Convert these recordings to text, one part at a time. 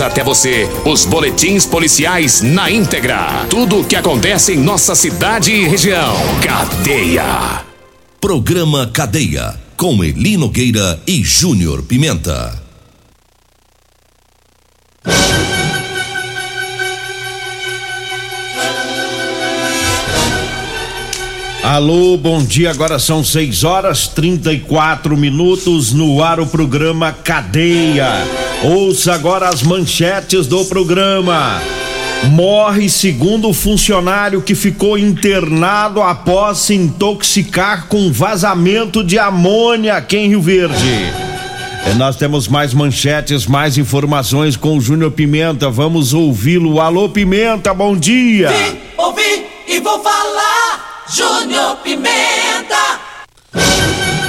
até você os boletins policiais na íntegra. Tudo o que acontece em nossa cidade e região. Cadeia. Programa Cadeia. Com Eli Nogueira e Júnior Pimenta. Alô, bom dia. Agora são 6 horas 34 minutos no ar o programa Cadeia. Ouça agora as manchetes do programa. Morre segundo funcionário que ficou internado após se intoxicar com vazamento de amônia aqui em Rio Verde. E nós temos mais manchetes, mais informações com o Júnior Pimenta. Vamos ouvi-lo. Alô, Pimenta, bom dia. Vim, ouvi e vou falar. Júnior Pimenta.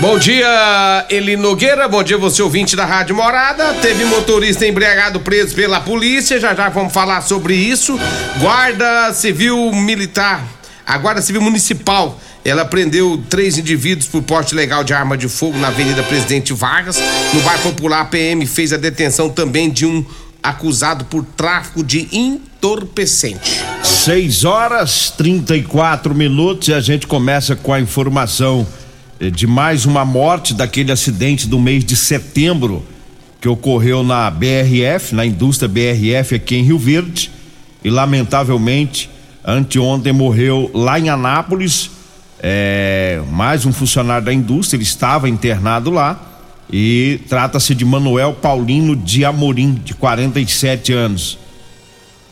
Bom dia, Eli Nogueira. Bom dia, você ouvinte da Rádio Morada. Teve motorista embriagado preso pela polícia. Já já vamos falar sobre isso. Guarda Civil Militar, a Guarda Civil Municipal. Ela prendeu três indivíduos por porte legal de arma de fogo na Avenida Presidente Vargas. No bairro Popular, a PM fez a detenção também de um acusado por tráfico de entorpecente. 6 horas 34 minutos e a gente começa com a informação de mais uma morte daquele acidente do mês de setembro que ocorreu na BRF, na indústria BRF aqui em Rio Verde. E lamentavelmente, anteontem morreu lá em Anápolis, é, mais um funcionário da indústria, ele estava internado lá. E trata-se de Manuel Paulino de Amorim, de 47 anos.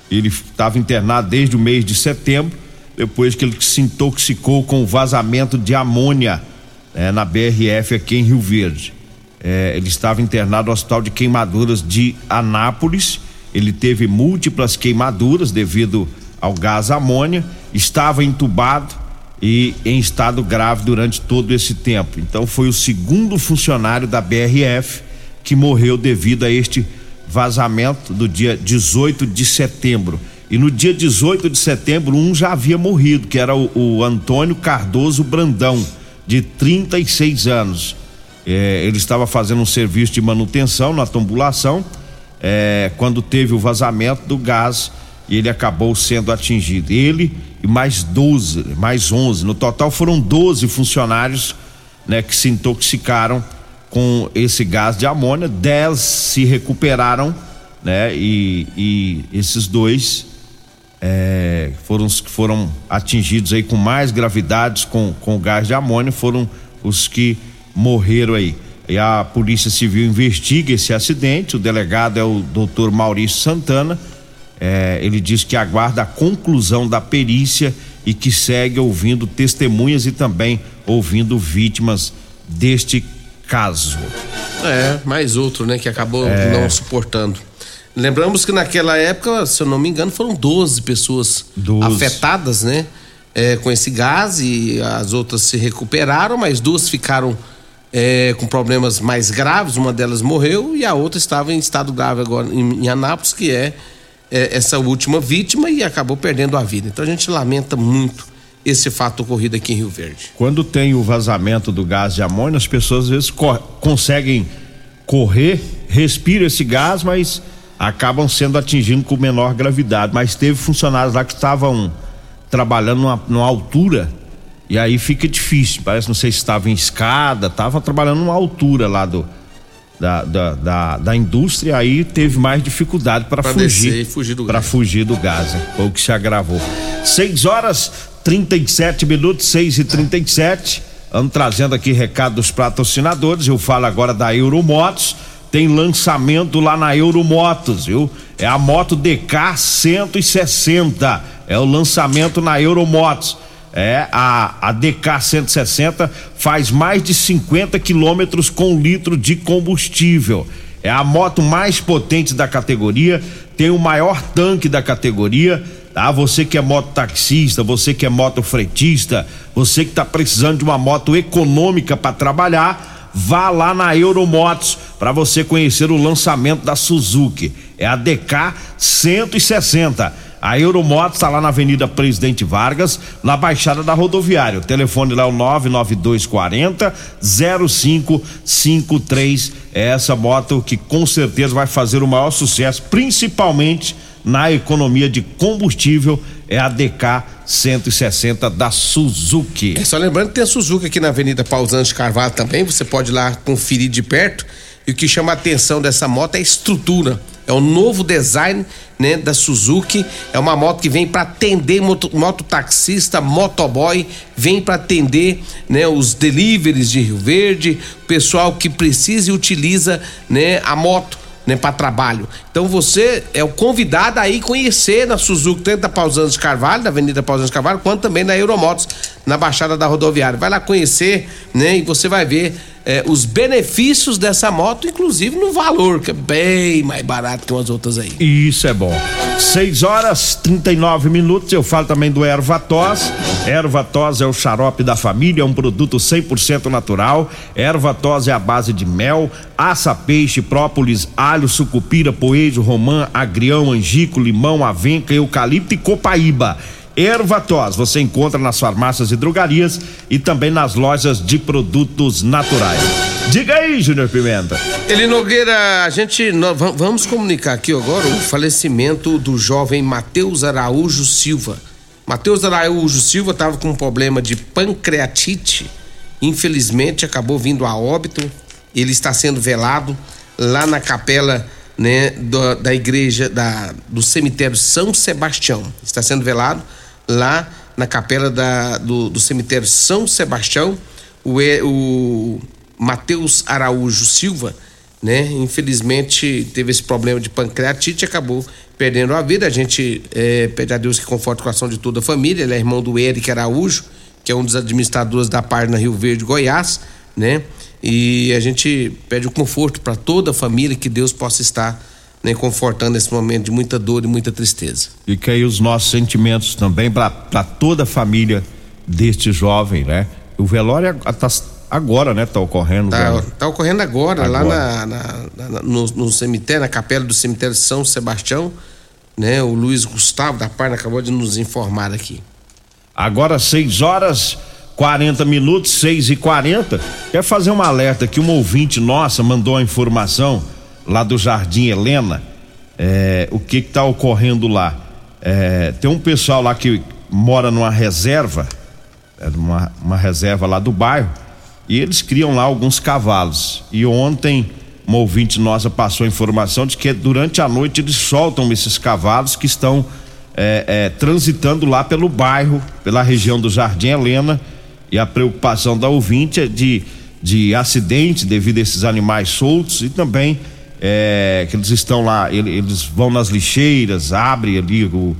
Ele estava internado desde o mês de setembro, depois que ele se intoxicou com vazamento de amônia é, na BRF aqui em Rio Verde. É, ele estava internado no Hospital de Queimaduras de Anápolis. Ele teve múltiplas queimaduras devido ao gás amônia, estava entubado e em estado grave durante todo esse tempo. Então foi o segundo funcionário da BRF que morreu devido a este vazamento do dia 18 de setembro. E no dia 18 de setembro, um já havia morrido, que era o, o Antônio Cardoso Brandão, de 36 anos. É, ele estava fazendo um serviço de manutenção na tubulação é, quando teve o vazamento do gás e ele acabou sendo atingido. Ele e mais 12, mais 11. No total foram 12 funcionários né, que se intoxicaram com esse gás de amônia. 10 se recuperaram, né? E, e esses dois é, foram os que foram atingidos aí com mais gravidades com, com o gás de amônia, foram os que morreram aí. E a Polícia Civil investiga esse acidente. O delegado é o doutor Maurício Santana é, ele diz que aguarda a conclusão da perícia e que segue ouvindo testemunhas e também ouvindo vítimas deste caso. É, mais outro, né, que acabou é. não suportando. Lembramos que naquela época, se eu não me engano, foram 12 pessoas 12. afetadas, né? É, com esse gás e as outras se recuperaram, mas duas ficaram é, com problemas mais graves. Uma delas morreu e a outra estava em estado grave agora em, em Anápolis, que é é, essa última vítima e acabou perdendo a vida. Então a gente lamenta muito esse fato ocorrido aqui em Rio Verde. Quando tem o vazamento do gás de amônia, as pessoas às vezes co conseguem correr, respiram esse gás, mas acabam sendo atingidos com menor gravidade. Mas teve funcionários lá que estavam trabalhando numa, numa altura e aí fica difícil. Parece, não sei se estava em escada, estava trabalhando numa altura lá do, da, da, da, da indústria, aí teve mais dificuldade para fugir, fugir para fugir do gás, né? Foi o que se agravou. 6 horas 37 minutos, 6 e 37 Vamos trazendo aqui recados patrocinadores. Eu falo agora da Euromotos. Tem lançamento lá na Euromotos, viu? É a moto DK 160. É o lançamento na Euromotos. É, a, a DK 160 faz mais de 50 quilômetros com litro de combustível. É a moto mais potente da categoria, tem o maior tanque da categoria. Tá? Você que é mototaxista, você que é motofretista, você que está precisando de uma moto econômica para trabalhar, vá lá na Euromotos para você conhecer o lançamento da Suzuki. É a DK 160 a Euromoto está lá na Avenida Presidente Vargas, na Baixada da Rodoviária. O telefone lá é o 99240 0553. É essa moto que com certeza vai fazer o maior sucesso, principalmente na economia de combustível. É a DK 160 da Suzuki. É só lembrando que tem a Suzuki aqui na Avenida Pausante Carvalho também. Você pode ir lá conferir de perto. E o que chama a atenção dessa moto é a estrutura. É o novo design né, da Suzuki. É uma moto que vem para atender moto, mototaxista, motoboy, vem para atender né, os deliveries de Rio Verde, pessoal que precisa e utiliza né, a moto né, para trabalho. Então você é o convidado a ir conhecer na Suzuki, tanto da Pausanos Carvalho, da Avenida Pausanos Carvalho, quanto também na Euromotos, na Baixada da Rodoviária. Vai lá conhecer, né, e você vai ver é, os benefícios dessa moto, inclusive no valor, que é bem mais barato que umas outras aí. Isso é bom. 6 horas 39 minutos. Eu falo também do Ervatos. Ervatos é o xarope da família, é um produto 100% natural. Ervatos é a base de mel, aça, peixe, própolis, alho, sucupira, poejo, romã, agrião, angico, limão, avenca, eucalipto e copaíba. Ervatos você encontra nas farmácias e drogarias e também nas lojas de produtos naturais. Diga aí, Júnior Pimenta. Ele Nogueira, a gente nós, vamos comunicar aqui agora o falecimento do jovem Matheus Araújo Silva. Matheus Araújo Silva estava com um problema de pancreatite. Infelizmente acabou vindo a óbito. Ele está sendo velado lá na capela né, do, da igreja da, do cemitério São Sebastião. Está sendo velado lá na capela da, do, do cemitério São Sebastião, o, o Matheus Araújo Silva, né? Infelizmente teve esse problema de pancreatite acabou perdendo a vida. A gente é, pede a Deus que conforte o coração de toda a família. Ele é irmão do Eric Araújo, que é um dos administradores da página Rio Verde, Goiás, né? E a gente pede o conforto para toda a família, que Deus possa estar né, confortando esse momento de muita dor e muita tristeza. E que aí os nossos sentimentos também para toda a família deste jovem, né? O velório tá agora, né? Tá ocorrendo. Tá, tá ocorrendo agora, agora. lá na, na, na, no, no, cemitério, na capela do cemitério São Sebastião, né? O Luiz Gustavo da Parna acabou de nos informar aqui. Agora 6 horas 40 minutos, 6 e 40 Quer fazer um alerta que uma ouvinte nossa mandou a informação lá do Jardim Helena, é, o que está ocorrendo lá? É, tem um pessoal lá que mora numa reserva, é uma, reserva lá do bairro, e eles criam lá alguns cavalos. E ontem, uma ouvinte nossa passou a informação de que durante a noite eles soltam esses cavalos que estão é, é, transitando lá pelo bairro, pela região do Jardim Helena. E a preocupação da ouvinte é de, de acidente devido a esses animais soltos e também é, que eles estão lá, eles vão nas lixeiras, abrem ali o,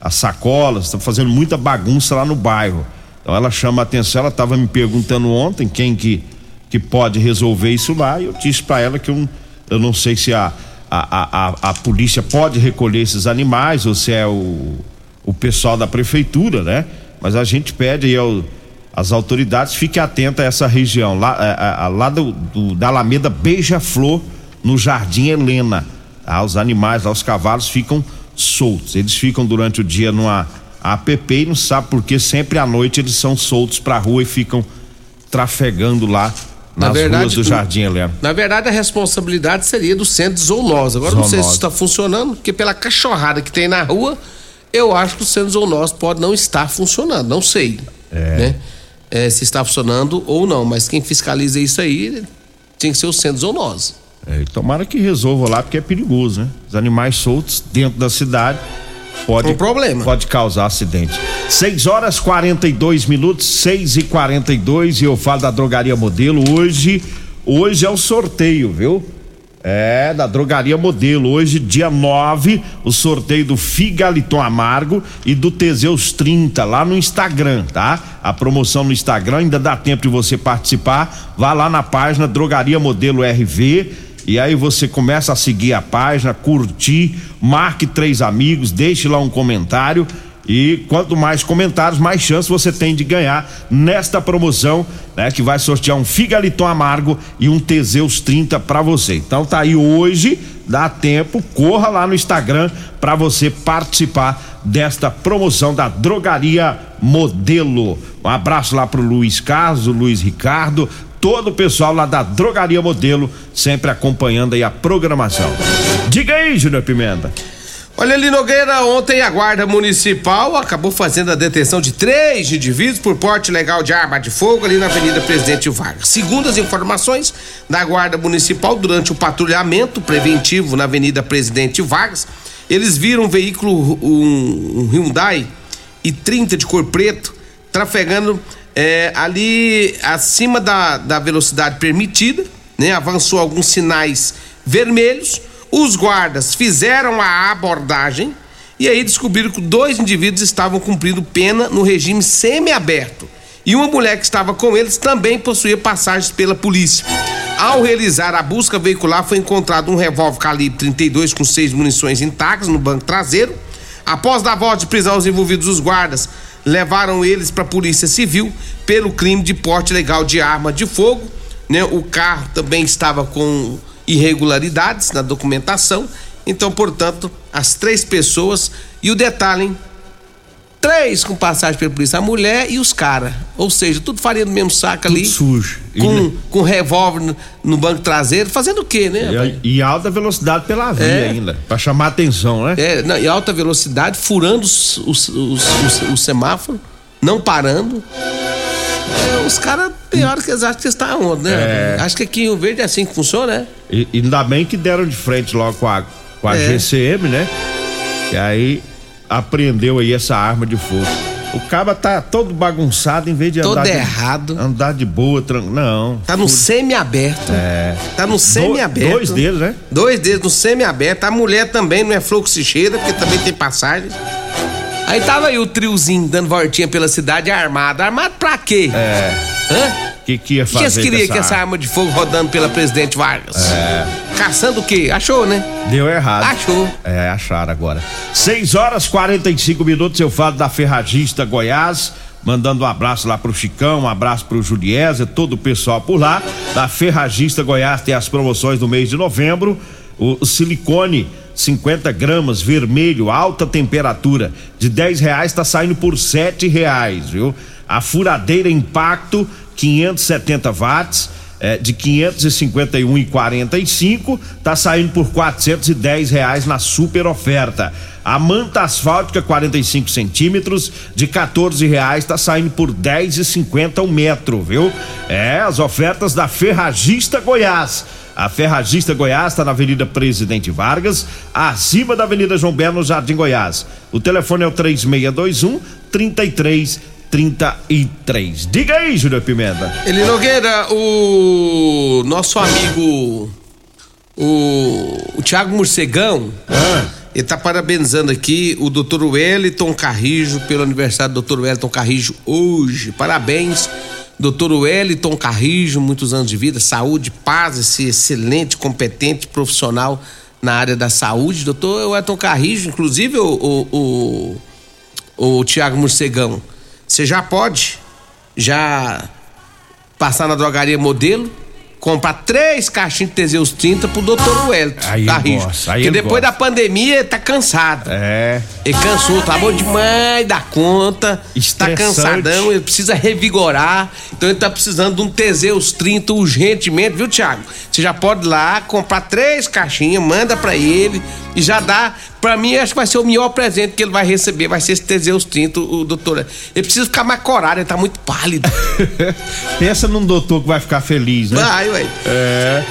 as sacolas, estão fazendo muita bagunça lá no bairro. Então ela chama a atenção, ela estava me perguntando ontem quem que, que pode resolver isso lá, e eu disse para ela que eu, eu não sei se a, a, a, a polícia pode recolher esses animais ou se é o, o pessoal da prefeitura, né? Mas a gente pede aí ao, as autoridades fiquem atentas a essa região, lá, a, é, a, é, lá do, do, da Alameda Beija-Flor no Jardim Helena. Tá? Os animais lá, os cavalos ficam soltos. Eles ficam durante o dia numa APP e não sabe por que sempre à noite eles são soltos pra rua e ficam trafegando lá nas na verdade, ruas do Jardim Helena. Na verdade, a responsabilidade seria do centro zoonose. Agora zoonose. não sei se está funcionando, porque pela cachorrada que tem na rua, eu acho que o centro zoonose pode não estar funcionando. Não sei. É. Né? É, se está funcionando ou não, mas quem fiscaliza isso aí tem que ser o centro zoonose. É, tomara que resolva lá, porque é perigoso, né? Os animais soltos dentro da cidade pode, um problema. pode causar acidente. 6 horas 42 minutos, 6 e 42 e eu falo da drogaria modelo. Hoje, hoje é o sorteio, viu? É, da Drogaria Modelo. Hoje, dia 9, o sorteio do Figaliton Amargo e do Teseus 30 lá no Instagram, tá? A promoção no Instagram, ainda dá tempo de você participar. Vá lá na página Drogaria Modelo RV E aí você começa a seguir a página, curtir, marque três amigos, deixe lá um comentário. E quanto mais comentários, mais chance você tem de ganhar nesta promoção, né? Que vai sortear um Figaliton Amargo e um Teseus 30 para você. Então tá aí hoje, dá tempo, corra lá no Instagram para você participar desta promoção da Drogaria Modelo. Um abraço lá pro Luiz Carlos, Luiz Ricardo, todo o pessoal lá da Drogaria Modelo, sempre acompanhando aí a programação. Diga aí, Júnior Pimenta. Olha ali, Nogueira, ontem a Guarda Municipal acabou fazendo a detenção de três indivíduos por porte legal de arma de fogo ali na Avenida Presidente Vargas. Segundo as informações da Guarda Municipal, durante o patrulhamento preventivo na Avenida Presidente Vargas, eles viram um veículo, um, um Hyundai i30 de cor preto, trafegando é, ali acima da, da velocidade permitida, né? Avançou alguns sinais vermelhos os guardas fizeram a abordagem e aí descobriram que dois indivíduos estavam cumprindo pena no regime semiaberto. E uma mulher que estava com eles também possuía passagens pela polícia. Ao realizar a busca veicular, foi encontrado um revólver calibre 32 com seis munições intactas no banco traseiro. Após dar voz de prisão aos envolvidos, os guardas levaram eles para a Polícia Civil pelo crime de porte legal de arma de fogo. Né? O carro também estava com irregularidades na documentação. Então, portanto, as três pessoas e o detalhe, hein? Três com passagem pela polícia, a mulher e os caras. Ou seja, tudo faria no mesmo saco tudo ali. sujo. Com, com revólver no, no, banco traseiro, fazendo o quê, né? E, e alta velocidade pela via é. ainda, para chamar atenção, né? É, não, e alta velocidade, furando os, os, os, os semáforos, não parando. É, os caras tem hora que eles acham que está onde, né? É. Acho que aqui em Rio Verde é assim que funciona, né? E, ainda bem que deram de frente logo com a, com a é. GCM, né? E aí apreendeu aí essa arma de fogo. O caba tá todo bagunçado em vez de todo andar. Todo errado. De, andar de boa, tran... não. Tá no semi-aberto. É. Tá no semi-aberto. Do, dois dedos, né? Dois dedos no semi-aberto. A mulher também não é fluxicheira, porque também tem passagem. Aí tava aí o triozinho dando voltinha pela cidade armado. Armado pra quê? É. Hã? que, que ia fazer? O que eles queriam que essa arma de fogo rodando pela presidente Vargas? É. Caçando o quê? Achou, né? Deu errado. Achou. É, acharam agora. 6 horas 45 minutos, eu falo da Ferragista Goiás. Mandando um abraço lá pro Chicão, um abraço pro Juliesa, todo o pessoal por lá. Da Ferragista Goiás tem as promoções do mês de novembro. O silicone 50 gramas, vermelho, alta temperatura, de 10 reais tá saindo por sete reais, viu? A furadeira impacto 570 watts, é, de 551,45 tá saindo por 410 reais na super oferta. A manta asfáltica 45 centímetros de 14 reais tá saindo por 10,50 o um metro, viu? É as ofertas da Ferragista Goiás. A Ferragista Goiás está na Avenida Presidente Vargas, acima da Avenida João Belo, no Jardim Goiás. O telefone é o 3621 33 33. Diga aí, Júlio Pimenta. Ele Nogueira, o nosso amigo, o, o Tiago Morcegão, ah. ele tá parabenizando aqui o doutor Wellington Carrijo pelo aniversário do doutor Wellington Carrijo hoje. Parabéns, doutor Wellington Carrijo, muitos anos de vida, saúde, paz, esse excelente, competente profissional na área da saúde. Doutor Wellington Carrijo, inclusive o, o, o, o Tiago Morcegão você já pode já passar na drogaria modelo, comprar três caixinhas de Teseus 30 pro doutor Wellington. Aí tá rijo. Porque depois gosto. da pandemia ele tá cansado. É. Ele cansou, tá bom demais da conta. Está cansadão, ele precisa revigorar. Então ele tá precisando de um Teseus 30 urgentemente, viu, Thiago? Você já pode ir lá comprar três caixinhas, manda para ele e já dá Pra mim, acho que vai ser o melhor presente que ele vai receber, vai ser esse Teseus 30, o doutor. Ele precisa ficar mais corado, ele tá muito pálido. Pensa num doutor que vai ficar feliz, né? Vai, ué. É.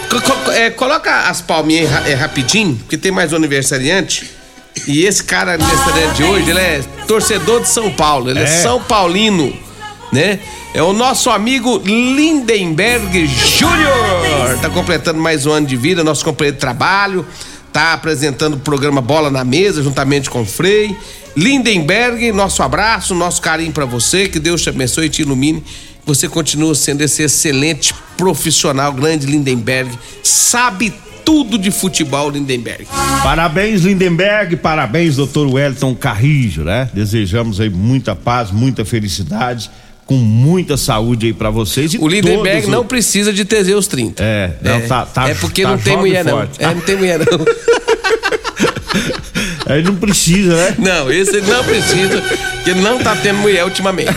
é coloca as palminhas é, rapidinho, porque tem mais um aniversariante. E esse cara aniversariante de hoje, ele é torcedor de São Paulo, ele é, é São Paulino, né? É o nosso amigo Lindenberg Júnior. Tá completando mais um ano de vida, nosso companheiro de trabalho tá apresentando o programa Bola na Mesa, juntamente com o Frei. Lindenberg, nosso abraço, nosso carinho para você, que Deus te abençoe e te ilumine. Você continua sendo esse excelente profissional, grande Lindenberg, sabe tudo de futebol Lindenberg. Parabéns, Lindenberg, parabéns, doutor Wellington Carrijo, né? Desejamos aí muita paz, muita felicidade com muita saúde aí para vocês. o Lindenberg não precisa de Teseus 30. É, não, é, tá, tá, é porque tá não tem mulher não. É, não tem mulher não. Ele não precisa, né? Não, esse ele não precisa, porque não tá tendo mulher ultimamente.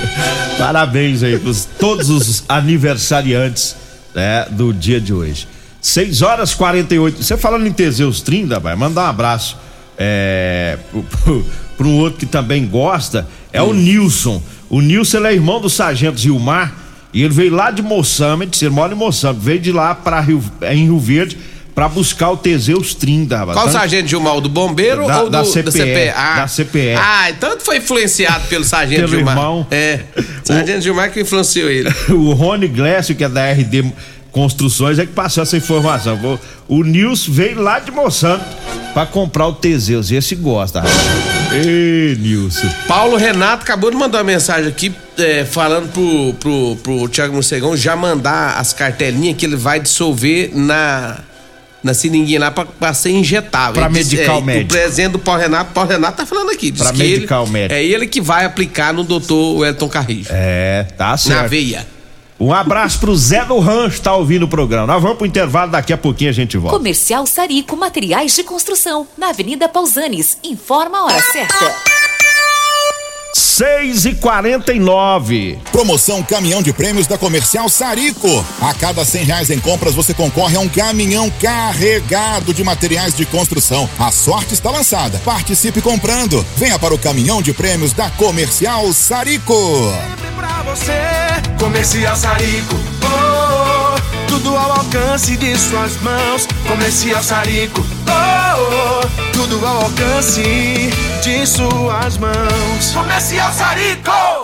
Parabéns aí para todos os aniversariantes né, do dia de hoje. 6 horas 48. Você falando em Teseus 30, vai mandar um abraço é, para um outro que também gosta, é hum. o Nilson. O Nilson é irmão do Sargento Gilmar e ele veio lá de Moçambique, ele mora em Moçambique, veio de lá para Rio, em Rio Verde para buscar o Teseus 30, rapaz. Qual sargento Gilmar? O do bombeiro da, ou da do, CPE, da CPE? Ah, da CPE. Ah, então foi influenciado pelo sargento pelo Gilmar. Irmão. É, sargento o, Gilmar que influenciou ele. o Rony Glécio, que é da RD Construções, é que passou essa informação. O, o Nils veio lá de Moçambique para comprar o Teseus, e esse gosta, rapaz. Ei, Nilson. Paulo Renato acabou de mandar uma mensagem aqui é, falando pro, pro, pro Thiago Morcegão já mandar as cartelinhas que ele vai dissolver na na seringuinha lá pra, pra ser injetável. Pra medical é, médico. O presente do Paulo Renato, Paulo Renato tá falando aqui. Diz pra medical médico. É ele que vai aplicar no doutor Wellington Carrijo. É, tá certo. Na veia. Um abraço pro Zé do Rancho, tá ouvindo o programa. Nós vamos pro intervalo, daqui a pouquinho a gente volta. Comercial Sarico Materiais de Construção, na Avenida Pausanes. Informa a hora certa. 6 e 49 Promoção Caminhão de Prêmios da Comercial Sarico. A cada cem reais em compras você concorre a um caminhão carregado de materiais de construção. A sorte está lançada. Participe comprando. Venha para o Caminhão de Prêmios da Comercial Sarico. Pra você, Comercial Sarico. Oh, oh, tudo ao alcance de suas mãos. Comercial Sarico. Oh, oh, tudo ao alcance de suas mãos. Comercial Sarico!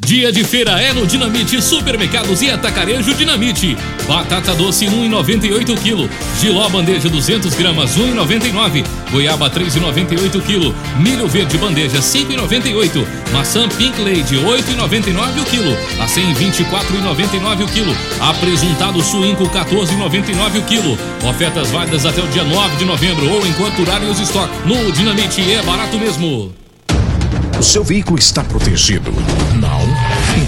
Dia de feira é no Dinamite Supermercados e Atacarejo Dinamite. Batata doce 1,98 kg. Giló bandeja 200 gramas 1,99. Goiaba 3,98 kg. Milho verde bandeja 5,98. Maçã Pink Lady 8,99 o quilo. A 124,99 o quilo. Apresentado suínco 14,99 o quilo. Ofertas válidas até o dia 9 de novembro ou enquanto durarem os estoques. No Dinamite é barato mesmo. O seu veículo está protegido? Não?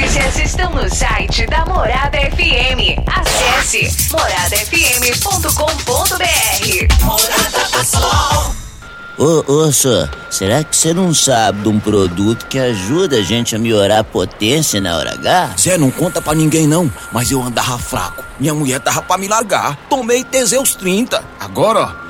Notícias estão no site da Morada FM. Acesse moradafm.com.br. Morada do Sol. Ô, ô, senhor, será que você não sabe de um produto que ajuda a gente a melhorar a potência na hora H? Zé, não conta pra ninguém não, mas eu andava fraco. Minha mulher tava pra me largar. Tomei Teseus 30. Agora, ó.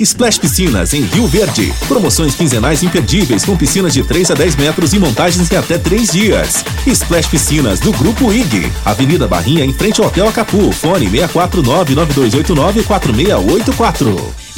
Splash Piscinas em Rio Verde. Promoções quinzenais imperdíveis com piscinas de 3 a 10 metros e montagens em até 3 dias. Splash Piscinas do Grupo IG. Avenida Barrinha em frente ao Hotel Acapu. Fone 64992894684.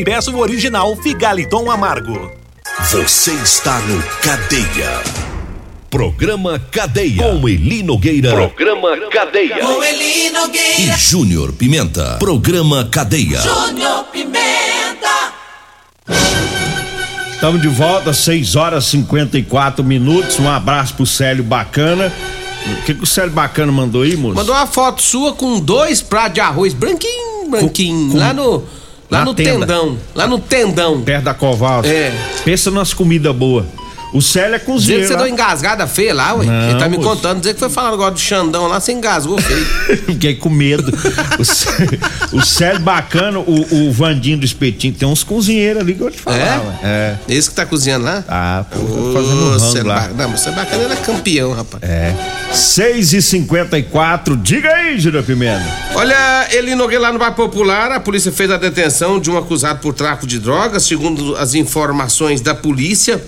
e peça o original Figaliton Amargo. Você está no Cadeia. Programa Cadeia. Com Eli Nogueira. Programa Cadeia. Com Eli Nogueira. E Júnior Pimenta. Programa Cadeia. Júnior Pimenta. Estamos de volta, 6 horas e 54 minutos. Um abraço pro Célio Bacana. O que, que o Célio Bacana mandou aí, moço? Mandou uma foto sua com dois pratos de arroz branquinho, branquinho, Com- lá no. Lá Na no tenda. tendão. Lá no tendão. Perto da Coval. É. Pensa nas comidas boas. O Célio é Dizer cozinheiro. que você lá. deu engasgada feia lá, ué. Não, Ele tá me moço. contando, dizer que foi falar agora do Xandão lá, você engasgou feio. Fiquei com medo. O Célio, bacana, o, o Vandinho do Espetinho, tem uns cozinheiros ali que eu te falar. É? ué. É. Esse que tá cozinhando lá? Ah, pô, Ô, fazendo um rango lá. ba- Não, mas você é bacana, ele é campeão, rapaz. É. 6 e 54 diga aí, Júlio Pimenta. Olha, ele Nogueira lá no Bar Popular, a polícia fez a detenção de um acusado por tráfico de drogas, segundo as informações da polícia.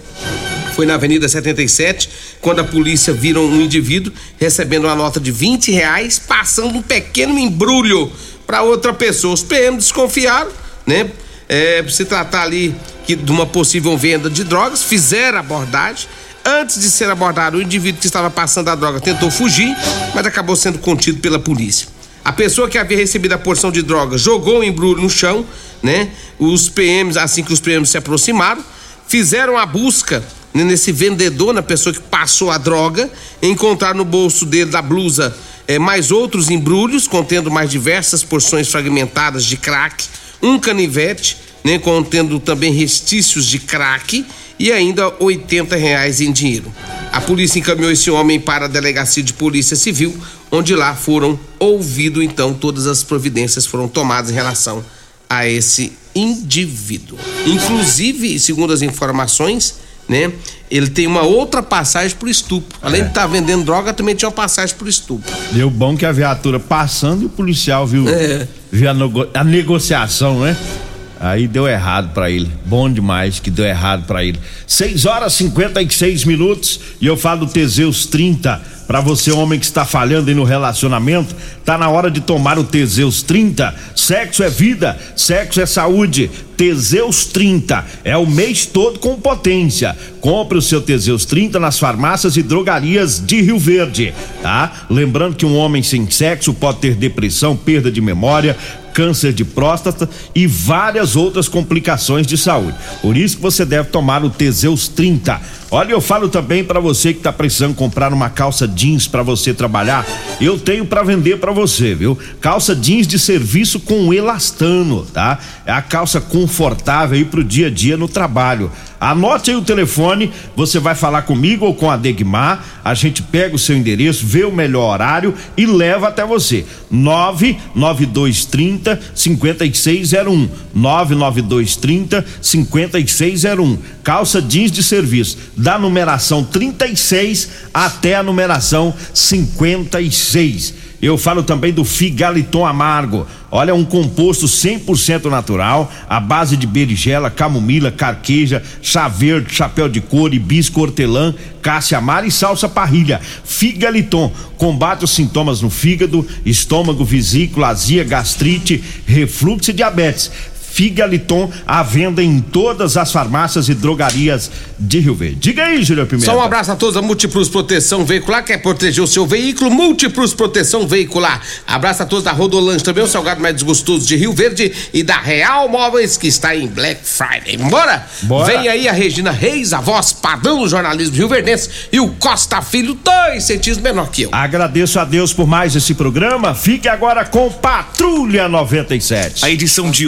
Foi na Avenida 77, quando a polícia viram um indivíduo recebendo uma nota de 20 reais, passando um pequeno embrulho para outra pessoa. Os PM desconfiaram, né? É, se tratar ali que, de uma possível venda de drogas, fizeram abordagem. Antes de ser abordado, o indivíduo que estava passando a droga tentou fugir, mas acabou sendo contido pela polícia. A pessoa que havia recebido a porção de droga jogou o embrulho no chão, né? Os PMs, assim que os PMs se aproximaram, fizeram a busca nesse vendedor, na pessoa que passou a droga, encontraram no bolso dele da blusa eh, mais outros embrulhos contendo mais diversas porções fragmentadas de crack, um canivete, né, contendo também restícios de crack e ainda 80 reais em dinheiro. A polícia encaminhou esse homem para a delegacia de polícia civil, onde lá foram ouvido então todas as providências foram tomadas em relação a esse indivíduo. Inclusive, segundo as informações, né, ele tem uma outra passagem por estupro. Além de estar vendendo droga, também tinha uma passagem por estupro. Deu bom que a viatura passando e o policial viu, É. viu a, nego- a negociação, né? Aí deu errado pra ele. Bom demais que deu errado pra ele. 6 horas e 56 minutos e eu falo Teseus 30. Pra você, homem que está falhando aí no relacionamento, tá na hora de tomar o Teseus 30. Sexo é vida, sexo é saúde. Teseus 30 é o mês todo com potência. Compre o seu Teseus 30 nas farmácias e drogarias de Rio Verde, tá? Lembrando que um homem sem sexo pode ter depressão, perda de memória, câncer de próstata e várias outras complicações de saúde. Por isso que você deve tomar o Teseus 30. Olha, eu falo também para você que tá precisando comprar uma calça jeans para você trabalhar, eu tenho para vender para você, viu? Calça jeans de serviço com elastano, tá? É a calça confortável aí pro dia a dia no trabalho. Anote aí o telefone, você vai falar comigo ou com a Degmar, a gente pega o seu endereço, vê o melhor horário e leva até você. 99230 5601. 99230 5601. Calça jeans de serviço, da numeração 36 até a numeração 56. Eu falo também do Figaliton Amargo. Olha, um composto 100% natural, à base de berinjela, camomila, carqueja, chá verde, chapéu de couro, hibisco, hortelã, cássia amara e salsa parrilha. Figaliton combate os sintomas no fígado, estômago, vesícula, azia, gastrite, refluxo e diabetes. Figaliton à venda em todas as farmácias e drogarias de Rio Verde. Diga aí, Júlio Pimenta. Só um abraço a todos da Multiplus Proteção Veicular, quer proteger o seu veículo, Multiplus Proteção Veicular. Abraço a todos da Rodolange também, o salgado mais desgostoso de Rio Verde e da Real Móveis, que está em Black Friday. Bora? Bora. Vem aí a Regina Reis, a voz padrão do jornalismo Rio Verdense, e o Costa Filho, dois centímetros menor que eu. Agradeço a Deus por mais esse programa. Fique agora com Patrulha 97. A edição de